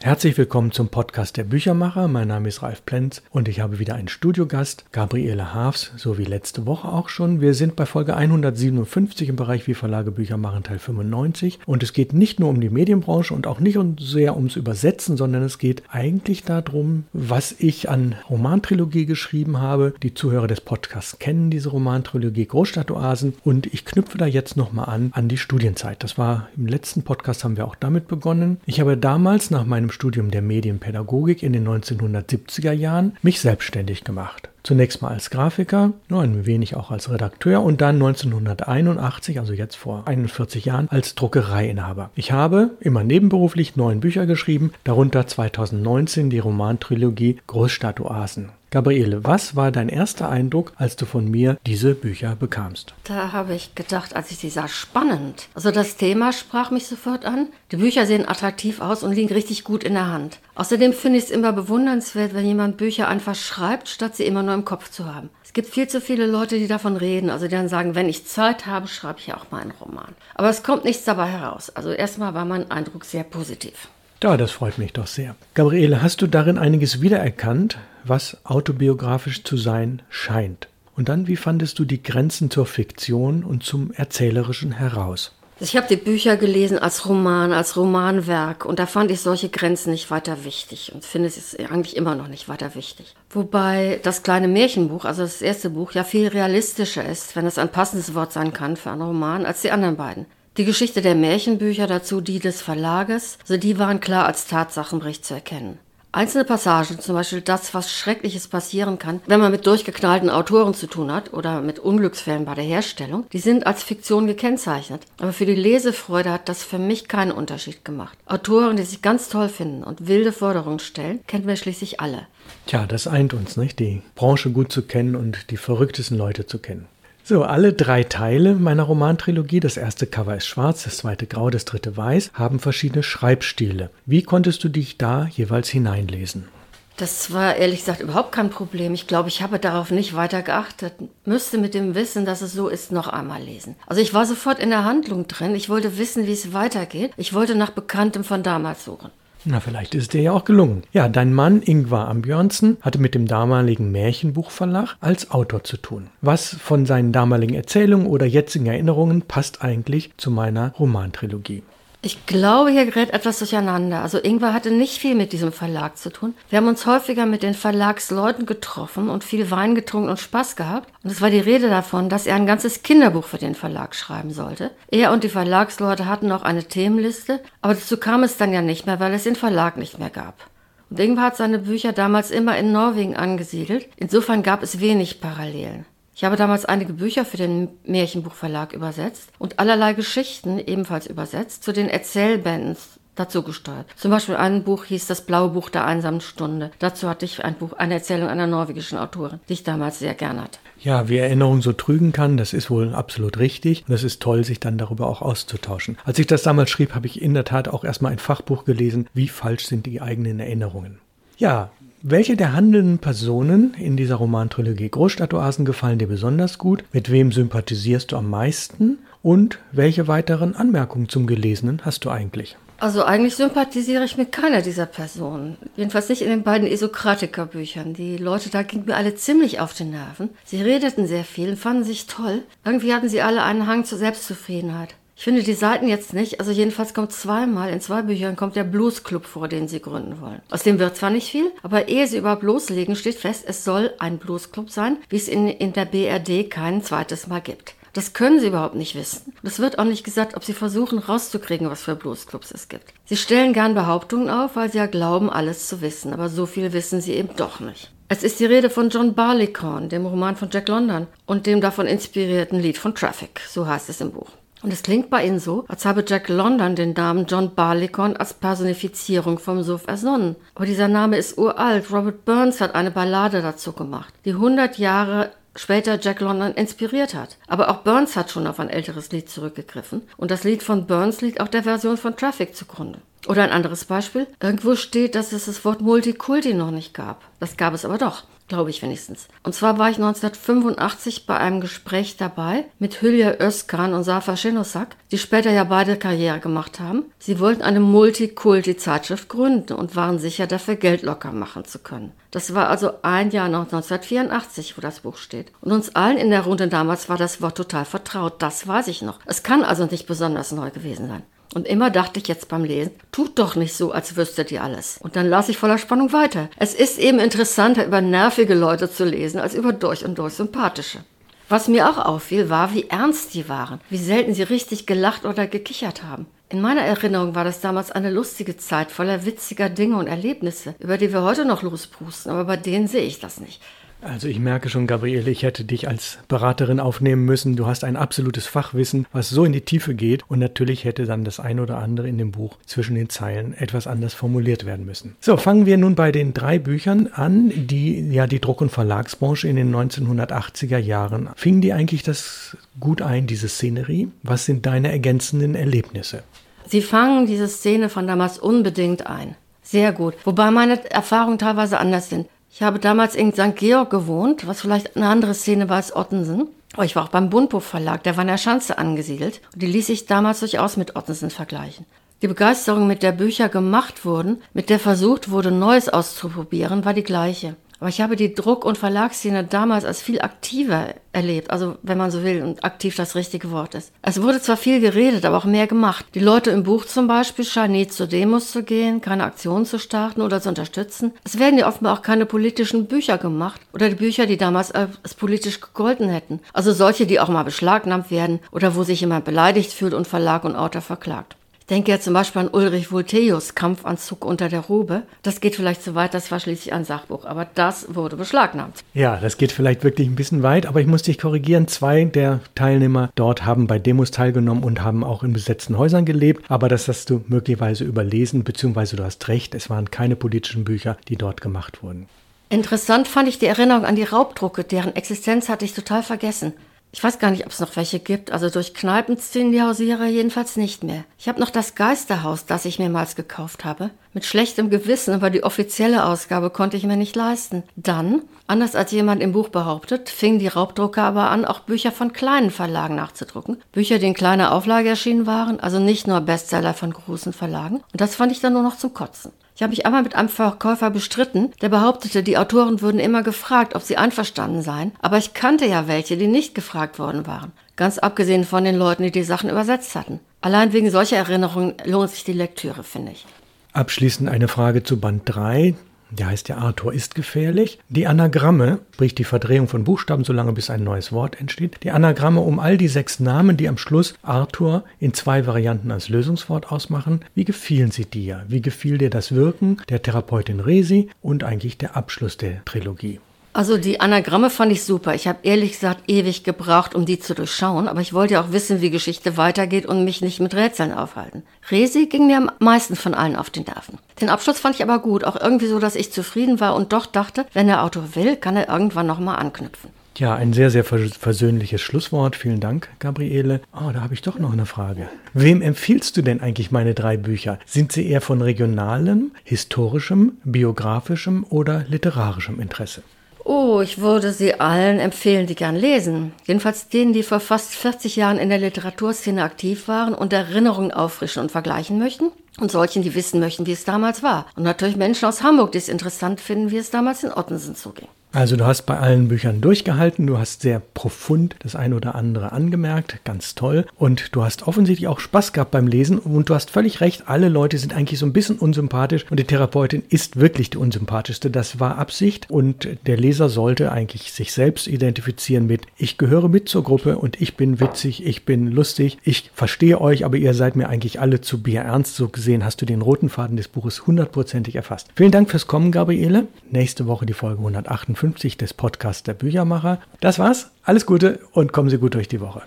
Herzlich willkommen zum Podcast der Büchermacher. Mein Name ist Ralf Plenz und ich habe wieder einen Studiogast, Gabriele Haafs, so wie letzte Woche auch schon. Wir sind bei Folge 157 im Bereich Wie Verlage Bücher machen, Teil 95. Und es geht nicht nur um die Medienbranche und auch nicht sehr ums Übersetzen, sondern es geht eigentlich darum, was ich an Romantrilogie geschrieben habe. Die Zuhörer des Podcasts kennen diese Romantrilogie Großstadtoasen und ich knüpfe da jetzt nochmal an an die Studienzeit. Das war im letzten Podcast haben wir auch damit begonnen. Ich habe damals nach meinem meinem Studium der Medienpädagogik in den 1970er Jahren mich selbstständig gemacht. Zunächst mal als Grafiker, nur ein wenig auch als Redakteur und dann 1981, also jetzt vor 41 Jahren, als Druckereiinhaber. Ich habe immer nebenberuflich neun Bücher geschrieben, darunter 2019 die Romantrilogie Großstadtoasen. Gabriele, was war dein erster Eindruck, als du von mir diese Bücher bekamst? Da habe ich gedacht, als ich sie sah, spannend. Also das Thema sprach mich sofort an. Die Bücher sehen attraktiv aus und liegen richtig gut in der Hand. Außerdem finde ich es immer bewundernswert, wenn jemand Bücher einfach schreibt, statt sie immer nur im Kopf zu haben. Es gibt viel zu viele Leute, die davon reden, also die dann sagen, wenn ich Zeit habe, schreibe ich auch mal einen Roman. Aber es kommt nichts dabei heraus. Also erstmal war mein Eindruck sehr positiv. Ja, das freut mich doch sehr. Gabriele, hast du darin einiges wiedererkannt, was autobiografisch zu sein scheint? Und dann, wie fandest du die Grenzen zur Fiktion und zum Erzählerischen heraus? Ich habe die Bücher gelesen als Roman, als Romanwerk und da fand ich solche Grenzen nicht weiter wichtig und finde es eigentlich immer noch nicht weiter wichtig. Wobei das kleine Märchenbuch, also das erste Buch, ja viel realistischer ist, wenn es ein passendes Wort sein kann für einen Roman, als die anderen beiden. Die Geschichte der Märchenbücher, dazu die des Verlages, also die waren klar als Tatsachenbericht zu erkennen. Einzelne Passagen, zum Beispiel das, was Schreckliches passieren kann, wenn man mit durchgeknallten Autoren zu tun hat oder mit Unglücksfällen bei der Herstellung, die sind als Fiktion gekennzeichnet. Aber für die Lesefreude hat das für mich keinen Unterschied gemacht. Autoren, die sich ganz toll finden und wilde Forderungen stellen, kennen wir schließlich alle. Tja, das eint uns, nicht? Die Branche gut zu kennen und die verrücktesten Leute zu kennen. So, alle drei Teile meiner Romantrilogie, das erste Cover ist schwarz, das zweite grau, das dritte weiß, haben verschiedene Schreibstile. Wie konntest du dich da jeweils hineinlesen? Das war ehrlich gesagt überhaupt kein Problem. Ich glaube, ich habe darauf nicht weiter geachtet. Müsste mit dem Wissen, dass es so ist, noch einmal lesen. Also ich war sofort in der Handlung drin. Ich wollte wissen, wie es weitergeht. Ich wollte nach Bekanntem von damals suchen. Na, vielleicht ist es dir ja auch gelungen. Ja, dein Mann Ingvar Ambjörnsen hatte mit dem damaligen Märchenbuchverlag als Autor zu tun. Was von seinen damaligen Erzählungen oder jetzigen Erinnerungen passt eigentlich zu meiner Romantrilogie? Ich glaube, hier gerät etwas durcheinander. Also Ingwer hatte nicht viel mit diesem Verlag zu tun. Wir haben uns häufiger mit den Verlagsleuten getroffen und viel Wein getrunken und Spaß gehabt. Und es war die Rede davon, dass er ein ganzes Kinderbuch für den Verlag schreiben sollte. Er und die Verlagsleute hatten auch eine Themenliste, aber dazu kam es dann ja nicht mehr, weil es den Verlag nicht mehr gab. Und Ingwer hat seine Bücher damals immer in Norwegen angesiedelt. Insofern gab es wenig Parallelen. Ich habe damals einige Bücher für den Märchenbuchverlag übersetzt und allerlei Geschichten ebenfalls übersetzt zu den Erzählbänden dazu gesteuert. Zum Beispiel ein Buch hieß Das blaue Buch der einsamen Stunde. Dazu hatte ich ein Buch, eine Erzählung einer norwegischen Autorin, die ich damals sehr gern hatte. Ja, wie Erinnerung so trügen kann, das ist wohl absolut richtig. Und es ist toll, sich dann darüber auch auszutauschen. Als ich das damals schrieb, habe ich in der Tat auch erstmal ein Fachbuch gelesen, wie falsch sind die eigenen Erinnerungen. Ja, welche der handelnden Personen in dieser Romantrilogie Großstadtoasen gefallen dir besonders gut? Mit wem sympathisierst du am meisten? Und welche weiteren Anmerkungen zum Gelesenen hast du eigentlich? Also eigentlich sympathisiere ich mit keiner dieser Personen. Jedenfalls nicht in den beiden Esokratiker-Büchern. Die Leute da gingen mir alle ziemlich auf den Nerven. Sie redeten sehr viel und fanden sich toll. Irgendwie hatten sie alle einen Hang zur Selbstzufriedenheit. Ich finde die Seiten jetzt nicht. Also jedenfalls kommt zweimal, in zwei Büchern kommt der Blues Club vor, den sie gründen wollen. Aus dem wird zwar nicht viel, aber ehe sie überhaupt loslegen, steht fest, es soll ein Blues Club sein, wie es in, in der BRD kein zweites Mal gibt. Das können sie überhaupt nicht wissen. Es wird auch nicht gesagt, ob sie versuchen rauszukriegen, was für Bluesclubs es gibt. Sie stellen gern Behauptungen auf, weil sie ja glauben, alles zu wissen, aber so viel wissen sie eben doch nicht. Es ist die Rede von John Barleycorn, dem Roman von Jack London und dem davon inspirierten Lied von Traffic, so heißt es im Buch. Und es klingt bei Ihnen so, als habe Jack London den Namen John Barleycorn als Personifizierung vom Suff ersonnen. Aber dieser Name ist uralt. Robert Burns hat eine Ballade dazu gemacht, die 100 Jahre später Jack London inspiriert hat. Aber auch Burns hat schon auf ein älteres Lied zurückgegriffen. Und das Lied von Burns liegt auch der Version von Traffic zugrunde. Oder ein anderes Beispiel. Irgendwo steht, dass es das Wort Multikulti noch nicht gab. Das gab es aber doch. Glaube ich wenigstens. Und zwar war ich 1985 bei einem Gespräch dabei mit Hülya Özkan und Safa Şenosak, die später ja beide Karriere gemacht haben. Sie wollten eine Multikulti-Zeitschrift gründen und waren sicher, dafür Geld locker machen zu können. Das war also ein Jahr nach 1984, wo das Buch steht. Und uns allen in der Runde damals war das Wort total vertraut. Das weiß ich noch. Es kann also nicht besonders neu gewesen sein. Und immer dachte ich jetzt beim Lesen, tut doch nicht so, als wüsstet ihr alles. Und dann las ich voller Spannung weiter. Es ist eben interessanter, über nervige Leute zu lesen, als über durch und durch sympathische. Was mir auch auffiel, war, wie ernst die waren, wie selten sie richtig gelacht oder gekichert haben. In meiner Erinnerung war das damals eine lustige Zeit voller witziger Dinge und Erlebnisse, über die wir heute noch losprusten, aber bei denen sehe ich das nicht. Also ich merke schon, Gabriele, ich hätte dich als Beraterin aufnehmen müssen. Du hast ein absolutes Fachwissen, was so in die Tiefe geht. Und natürlich hätte dann das ein oder andere in dem Buch zwischen den Zeilen etwas anders formuliert werden müssen. So, fangen wir nun bei den drei Büchern an, die ja die Druck- und Verlagsbranche in den 1980er Jahren. Fing die eigentlich das gut ein, diese Szenerie? Was sind deine ergänzenden Erlebnisse? Sie fangen diese Szene von damals unbedingt ein. Sehr gut. Wobei meine Erfahrungen teilweise anders sind. Ich habe damals in St. Georg gewohnt, was vielleicht eine andere Szene war als Ottensen. Aber ich war auch beim Bundbuch Verlag, der war in der Schanze angesiedelt. Und die ließ sich damals durchaus mit Ottensen vergleichen. Die Begeisterung, mit der Bücher gemacht wurden, mit der versucht wurde, Neues auszuprobieren, war die gleiche. Aber ich habe die Druck- und Verlagsszene damals als viel aktiver erlebt, also wenn man so will und aktiv das richtige Wort ist. Es wurde zwar viel geredet, aber auch mehr gemacht. Die Leute im Buch zum Beispiel scheinen nie zu Demos zu gehen, keine Aktionen zu starten oder zu unterstützen. Es werden ja offenbar auch keine politischen Bücher gemacht oder die Bücher, die damals als politisch gegolten hätten. Also solche, die auch mal beschlagnahmt werden oder wo sich jemand beleidigt fühlt und Verlag und Autor verklagt denke ja zum Beispiel an Ulrich Volteus Kampfanzug unter der Robe. Das geht vielleicht zu weit, das war schließlich ein Sachbuch, aber das wurde beschlagnahmt. Ja, das geht vielleicht wirklich ein bisschen weit, aber ich muss dich korrigieren. Zwei der Teilnehmer dort haben bei Demos teilgenommen und haben auch in besetzten Häusern gelebt, aber das hast du möglicherweise überlesen, beziehungsweise du hast recht, es waren keine politischen Bücher, die dort gemacht wurden. Interessant fand ich die Erinnerung an die Raubdrucke, deren Existenz hatte ich total vergessen. Ich weiß gar nicht, ob es noch welche gibt. Also durch Kneipen ziehen die Hausierer jedenfalls nicht mehr. Ich habe noch das Geisterhaus, das ich mehrmals gekauft habe. Mit schlechtem Gewissen, aber die offizielle Ausgabe konnte ich mir nicht leisten. Dann, anders als jemand im Buch behauptet, fingen die Raubdrucker aber an, auch Bücher von kleinen Verlagen nachzudrucken. Bücher, die in kleiner Auflage erschienen waren, also nicht nur Bestseller von großen Verlagen. Und das fand ich dann nur noch zum Kotzen. Ich habe mich einmal mit einem Verkäufer bestritten, der behauptete, die Autoren würden immer gefragt, ob sie einverstanden seien. Aber ich kannte ja welche, die nicht gefragt worden waren. Ganz abgesehen von den Leuten, die die Sachen übersetzt hatten. Allein wegen solcher Erinnerungen lohnt sich die Lektüre, finde ich. Abschließend eine Frage zu Band 3. Der heißt ja Arthur ist gefährlich. Die Anagramme, sprich die Verdrehung von Buchstaben, solange bis ein neues Wort entsteht. Die Anagramme um all die sechs Namen, die am Schluss Arthur in zwei Varianten als Lösungswort ausmachen. Wie gefielen sie dir? Wie gefiel dir das Wirken der Therapeutin Resi und eigentlich der Abschluss der Trilogie? Also die Anagramme fand ich super. Ich habe ehrlich gesagt ewig gebraucht, um die zu durchschauen, aber ich wollte ja auch wissen, wie Geschichte weitergeht und mich nicht mit Rätseln aufhalten. Resi ging mir am meisten von allen auf den Nerven. Den Abschluss fand ich aber gut, auch irgendwie so, dass ich zufrieden war und doch dachte, wenn der Autor will, kann er irgendwann nochmal anknüpfen. Ja, ein sehr, sehr versöhnliches Schlusswort. Vielen Dank, Gabriele. Oh, da habe ich doch noch eine Frage. Wem empfiehlst du denn eigentlich meine drei Bücher? Sind sie eher von regionalem, historischem, biografischem oder literarischem Interesse? Oh, ich würde sie allen empfehlen, die gern lesen. Jedenfalls denen, die vor fast 40 Jahren in der Literaturszene aktiv waren und Erinnerungen auffrischen und vergleichen möchten. Und solchen, die wissen möchten, wie es damals war. Und natürlich Menschen aus Hamburg, die es interessant finden, wie es damals in Ottensen zuging. Also du hast bei allen Büchern durchgehalten, du hast sehr profund das eine oder andere angemerkt, ganz toll. Und du hast offensichtlich auch Spaß gehabt beim Lesen und du hast völlig recht, alle Leute sind eigentlich so ein bisschen unsympathisch und die Therapeutin ist wirklich die unsympathischste. Das war Absicht und der Leser sollte eigentlich sich selbst identifizieren mit, ich gehöre mit zur Gruppe und ich bin witzig, ich bin lustig, ich verstehe euch, aber ihr seid mir eigentlich alle zu bierernst. So gesehen hast du den roten Faden des Buches hundertprozentig erfasst. Vielen Dank fürs Kommen, Gabriele. Nächste Woche die Folge 158 des Podcasts der Büchermacher. Das war's. Alles Gute und kommen Sie gut durch die Woche.